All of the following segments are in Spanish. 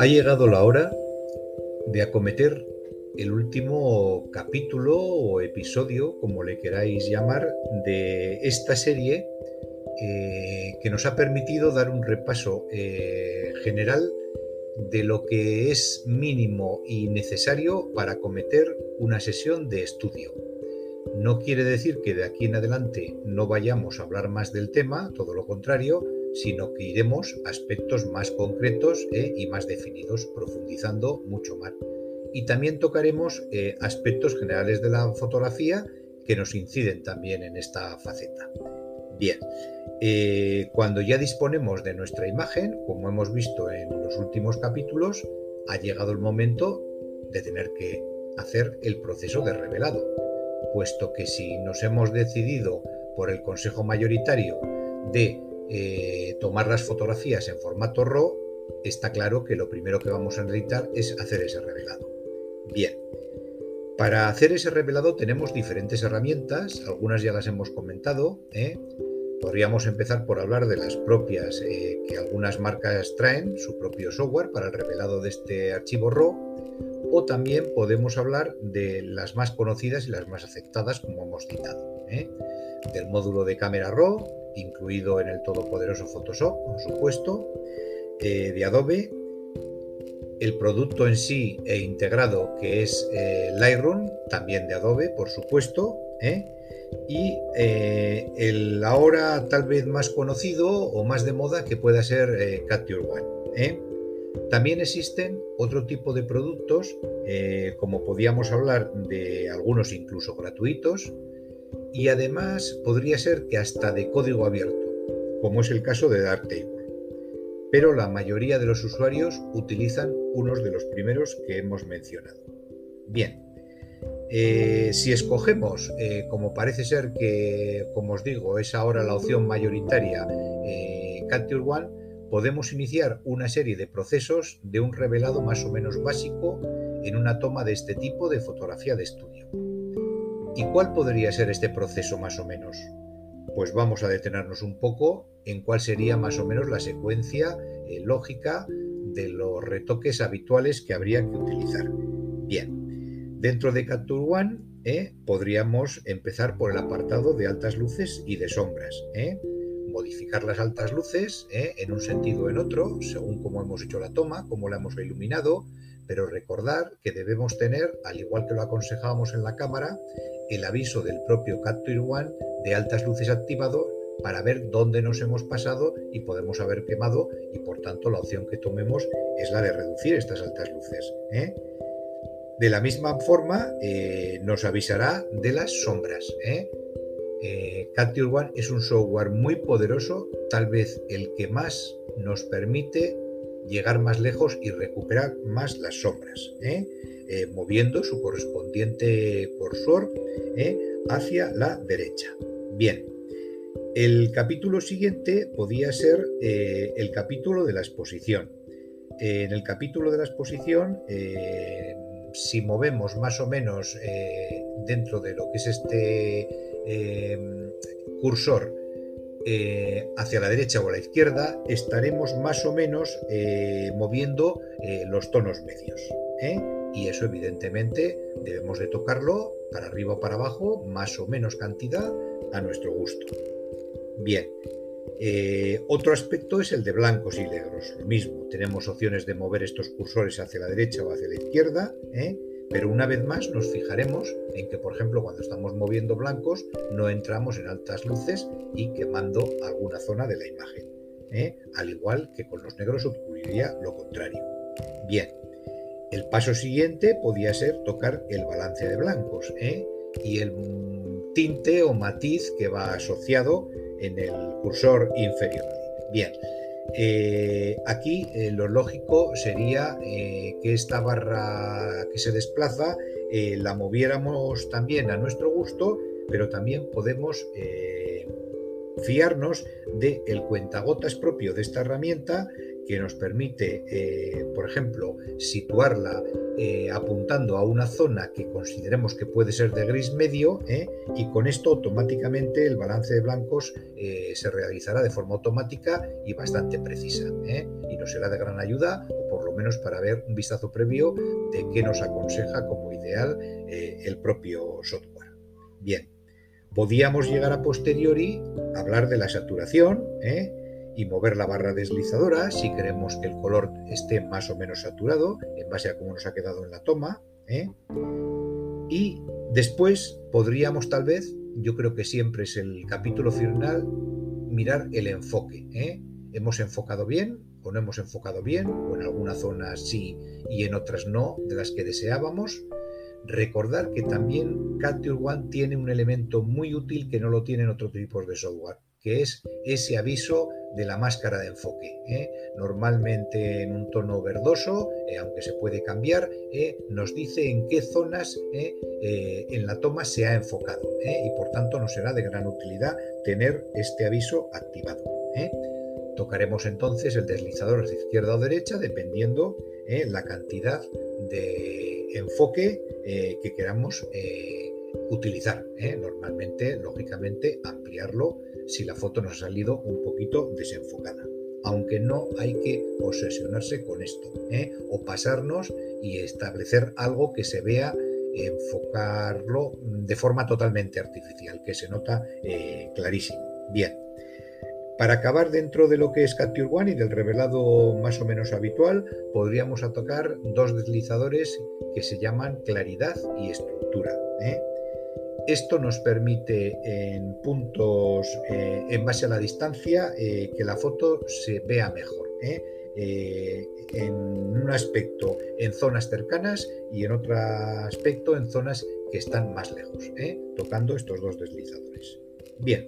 Ha llegado la hora de acometer el último capítulo o episodio, como le queráis llamar, de esta serie eh, que nos ha permitido dar un repaso eh, general de lo que es mínimo y necesario para acometer una sesión de estudio. No quiere decir que de aquí en adelante no vayamos a hablar más del tema, todo lo contrario, sino que iremos a aspectos más concretos eh, y más definidos, profundizando mucho más. Y también tocaremos eh, aspectos generales de la fotografía que nos inciden también en esta faceta. Bien, eh, cuando ya disponemos de nuestra imagen, como hemos visto en los últimos capítulos, ha llegado el momento de tener que hacer el proceso de revelado, puesto que si nos hemos decidido por el Consejo Mayoritario de eh, tomar las fotografías en formato RAW, está claro que lo primero que vamos a necesitar es hacer ese revelado. Bien, para hacer ese revelado tenemos diferentes herramientas, algunas ya las hemos comentado. ¿eh? Podríamos empezar por hablar de las propias eh, que algunas marcas traen, su propio software para el revelado de este archivo RAW, o también podemos hablar de las más conocidas y las más aceptadas, como hemos citado. Del módulo de cámara RAW, incluido en el todopoderoso Photoshop, por supuesto, eh, de Adobe, el producto en sí e integrado que es eh, Lightroom, también de Adobe, por supuesto, ¿eh? y el ahora tal vez más conocido o más de moda que pueda ser Capture One. También existen otro tipo de productos, como podíamos hablar de algunos incluso gratuitos, y además podría ser que hasta de código abierto, como es el caso de Darktable. Pero la mayoría de los usuarios utilizan unos de los primeros que hemos mencionado. Bien, eh, si escogemos, eh, como parece ser que, como os digo, es ahora la opción mayoritaria eh, Capture One, podemos iniciar una serie de procesos de un revelado más o menos básico en una toma de este tipo de fotografía de estudio. ¿Y cuál podría ser este proceso más o menos? Pues vamos a detenernos un poco en cuál sería más o menos la secuencia eh, lógica de los retoques habituales que habría que utilizar. Bien, dentro de Capture One eh, podríamos empezar por el apartado de altas luces y de sombras. Eh. Modificar las altas luces en un sentido o en otro, según cómo hemos hecho la toma, cómo la hemos iluminado, pero recordar que debemos tener, al igual que lo aconsejábamos en la cámara, el aviso del propio Capture One de altas luces activado para ver dónde nos hemos pasado y podemos haber quemado y por tanto la opción que tomemos es la de reducir estas altas luces. ¿eh? De la misma forma eh, nos avisará de las sombras. ¿eh? Capture One es un software muy poderoso, tal vez el que más nos permite llegar más lejos y recuperar más las sombras, ¿eh? Eh, moviendo su correspondiente cursor ¿eh? hacia la derecha. Bien, el capítulo siguiente podía ser el capítulo de la exposición. en el capítulo de la exposición, si movemos más o menos dentro de lo que es este cursor eh, hacia la derecha o a la izquierda, estaremos más o menos eh, moviendo eh, los tonos medios. Y eso evidentemente debemos de tocarlo para arriba o para abajo, más o menos cantidad a nuestro gusto. Bien, otro aspecto es el de blancos y negros. Lo mismo, tenemos opciones de mover estos cursores hacia la derecha o hacia la izquierda. Pero una vez más nos fijaremos en que, por ejemplo, cuando estamos moviendo blancos, no entramos en altas luces y quemando alguna zona de la imagen. ¿eh? Al igual que con los negros ocurriría lo contrario. Bien, el paso siguiente podía ser tocar el balance de blancos ¿eh? y el tinte o matiz que va asociado en el cursor inferior. Bien, eh, aquí eh, lo lógico sería eh, que esta barra que se desplaza la moviéramos también a nuestro gusto, pero también podemos fiarnos del el cuentagotas propio de esta herramienta que nos permite, eh, por ejemplo, situarla eh, apuntando a una zona que consideremos que puede ser de gris medio ¿eh? y con esto automáticamente el balance de blancos se realizará de forma automática y bastante precisa y nos será de gran ayuda o por lo menos para ver un vistazo previo de qué nos aconseja como ideal el propio software. Bien, podíamos llegar a posteriori a hablar de la saturación, ¿eh? Y mover la barra deslizadora si queremos que el color esté más o menos saturado en base a cómo nos ha quedado en la toma. ¿eh? Y después podríamos tal vez, yo creo que siempre es el capítulo final, mirar el enfoque. ¿eh? ¿Hemos enfocado bien o no hemos enfocado bien? O en alguna zona sí y en otras no, de las que deseábamos. Recordar que también Capture One tiene un elemento muy útil que no lo tienen otros tipos de software, que es ese aviso de la máscara de enfoque. ¿eh? Normalmente en un tono verdoso, eh, aunque se puede cambiar, ¿eh? nos dice en qué zonas en la toma se ha enfocado y por tanto nos será de gran utilidad tener este aviso activado. Tocaremos entonces el deslizador de izquierda o derecha dependiendo la cantidad de enfoque que queramos utilizar. Normalmente, lógicamente, ampliarlo si la foto nos ha salido un poquito desenfocada. Aunque no hay que obsesionarse con esto, ¿eh? o pasarnos y establecer algo que se vea enfocarlo de forma totalmente artificial, que se nota eh, clarísimo. Bien, para acabar dentro de lo que es Capture One y del revelado más o menos habitual, podríamos tocar dos deslizadores que se llaman claridad y estructura. ¿eh? Esto nos permite en puntos, eh, en base a la distancia, eh, que la foto se vea mejor. ¿eh? en un aspecto en zonas cercanas y en otro aspecto en zonas que están más lejos, tocando estos dos deslizadores. Bien,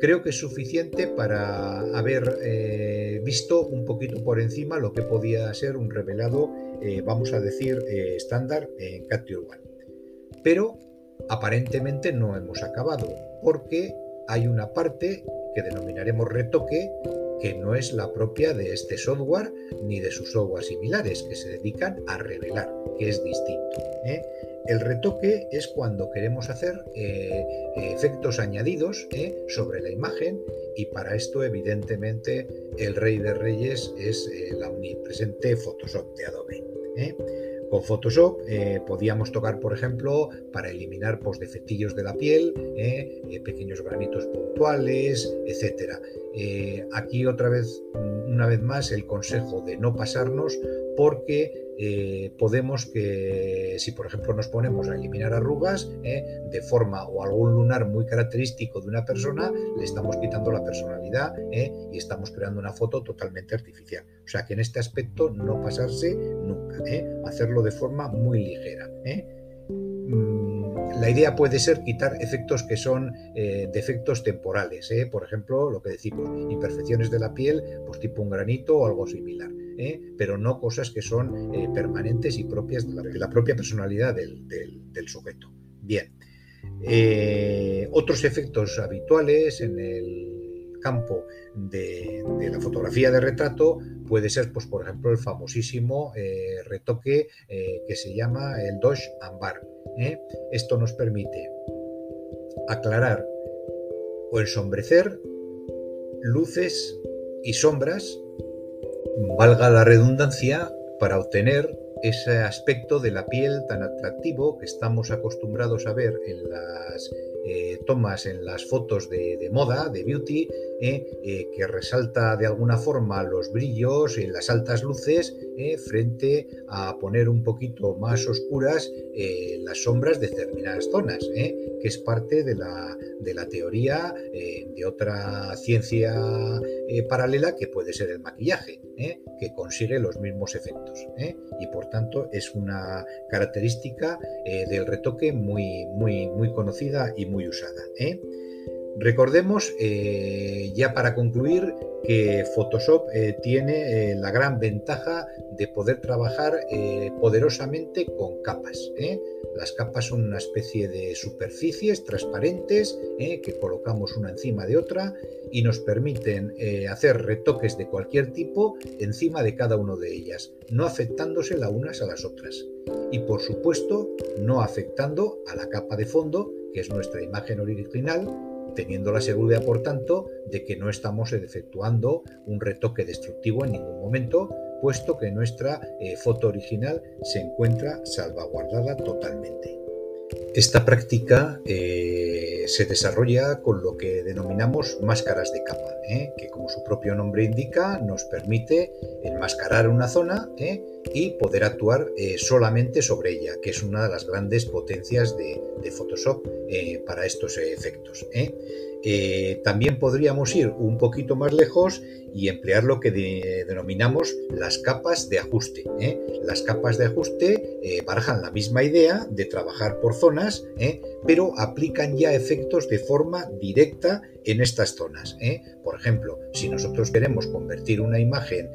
creo que es suficiente para haber visto un poquito por encima lo que podía ser un revelado, vamos a decir, estándar en Capture One. Pero aparentemente no hemos acabado, porque hay una parte que denominaremos retoque que no es la propia de este software ni de sus software similares, que se dedican a revelar, que es distinto. ¿eh? El retoque es cuando queremos hacer eh, efectos añadidos ¿eh? sobre la imagen y para esto evidentemente el rey de reyes es la omnipresente Photoshop de Adobe. Con Photoshop eh, podíamos tocar, por ejemplo, para eliminar pues, defectillos de la piel, eh, eh, pequeños granitos puntuales, etc. aquí otra vez, una vez más, el consejo de no pasarnos porque podemos que, si por ejemplo nos ponemos a eliminar arrugas de forma o algún lunar muy característico de una persona, le estamos quitando la personalidad y estamos creando una foto totalmente artificial. O sea que en este aspecto no pasarse nunca, hacerlo de forma muy ligera. Mm, la idea puede ser quitar efectos que son defectos temporales, por ejemplo, lo que decimos, imperfecciones de la piel, pues tipo un granito o algo similar. ¿eh? pero no cosas que son eh, permanentes y propias de la, propia personalidad del, sujeto. Bien. Eh, otros efectos habituales en el campo de, la fotografía de retrato puede ser, pues, por ejemplo, el famosísimo retoque que se llama el Dodge Ambar. Esto nos permite aclarar o ensombrecer luces y sombras valga la redundancia, para obtener ese aspecto de la piel tan atractivo que estamos acostumbrados a ver en las eh, tomas, en las fotos de, moda, de beauty, eh, eh, que resalta de alguna forma los brillos y las altas luces frente a poner un poquito más oscuras las sombras de determinadas zonas, que es parte de la, de la teoría de otra ciencia paralela que puede ser el maquillaje, que consigue los mismos efectos y por tanto es una característica del retoque muy, muy, muy conocida y muy usada. Recordemos, ya para concluir, que Photoshop tiene la gran ventaja de poder trabajar poderosamente con capas. Las capas son una especie de superficies transparentes que colocamos una encima de otra y nos permiten hacer retoques de cualquier tipo encima de cada una de ellas, no afectándose las unas a las otras. Y por supuesto, no afectando a la capa de fondo, que es nuestra imagen original, teniendo la seguridad, por tanto, de que no estamos efectuando un retoque destructivo en ningún momento, puesto que nuestra eh, foto original se encuentra salvaguardada totalmente. Esta práctica eh, se desarrolla con lo que denominamos máscaras de capa, ¿eh? que como su propio nombre indica nos permite enmascarar una zona. Y poder actuar solamente sobre ella, que es una de las grandes potencias de, Photoshop para estos efectos. Eh, también podríamos ir un poquito más lejos y emplear lo que denominamos las capas de ajuste. ¿eh? Las capas de ajuste eh, barajan la misma idea de trabajar por zonas, pero aplican ya efectos de forma directa en estas zonas. Por ejemplo, si nosotros queremos convertir una imagen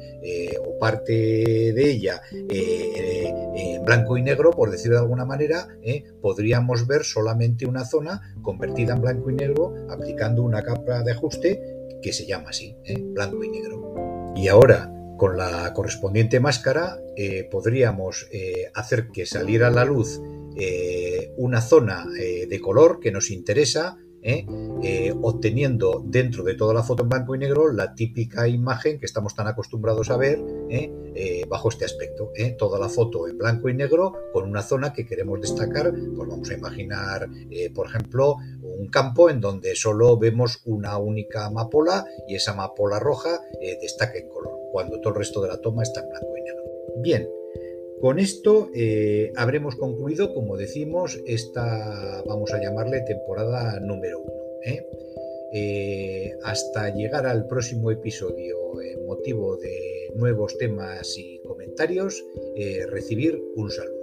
o parte de ella en blanco y negro, por decirlo de alguna manera, podríamos ver solamente una zona convertida en blanco y negro aplicando una capa de ajuste que se llama así, ¿eh? blanco y negro. Y ahora, con la correspondiente máscara, eh, podríamos eh, hacer que saliera la luz una zona de color que nos interesa ¿eh? Eh, obteniendo dentro de toda la foto en blanco y negro la típica imagen que estamos tan acostumbrados a ver ¿eh? bajo este aspecto. Toda la foto en blanco y negro con una zona que queremos destacar, pues vamos a imaginar, por ejemplo, un campo en donde solo vemos una única amapola y esa amapola roja destaca en color, cuando todo el resto de la toma está en blanco y negro. Bien, con esto eh, habremos concluido, como decimos, esta, vamos a llamarle temporada número uno. ¿eh? Eh, hasta llegar al próximo episodio en motivo de nuevos temas y comentarios, recibir un saludo.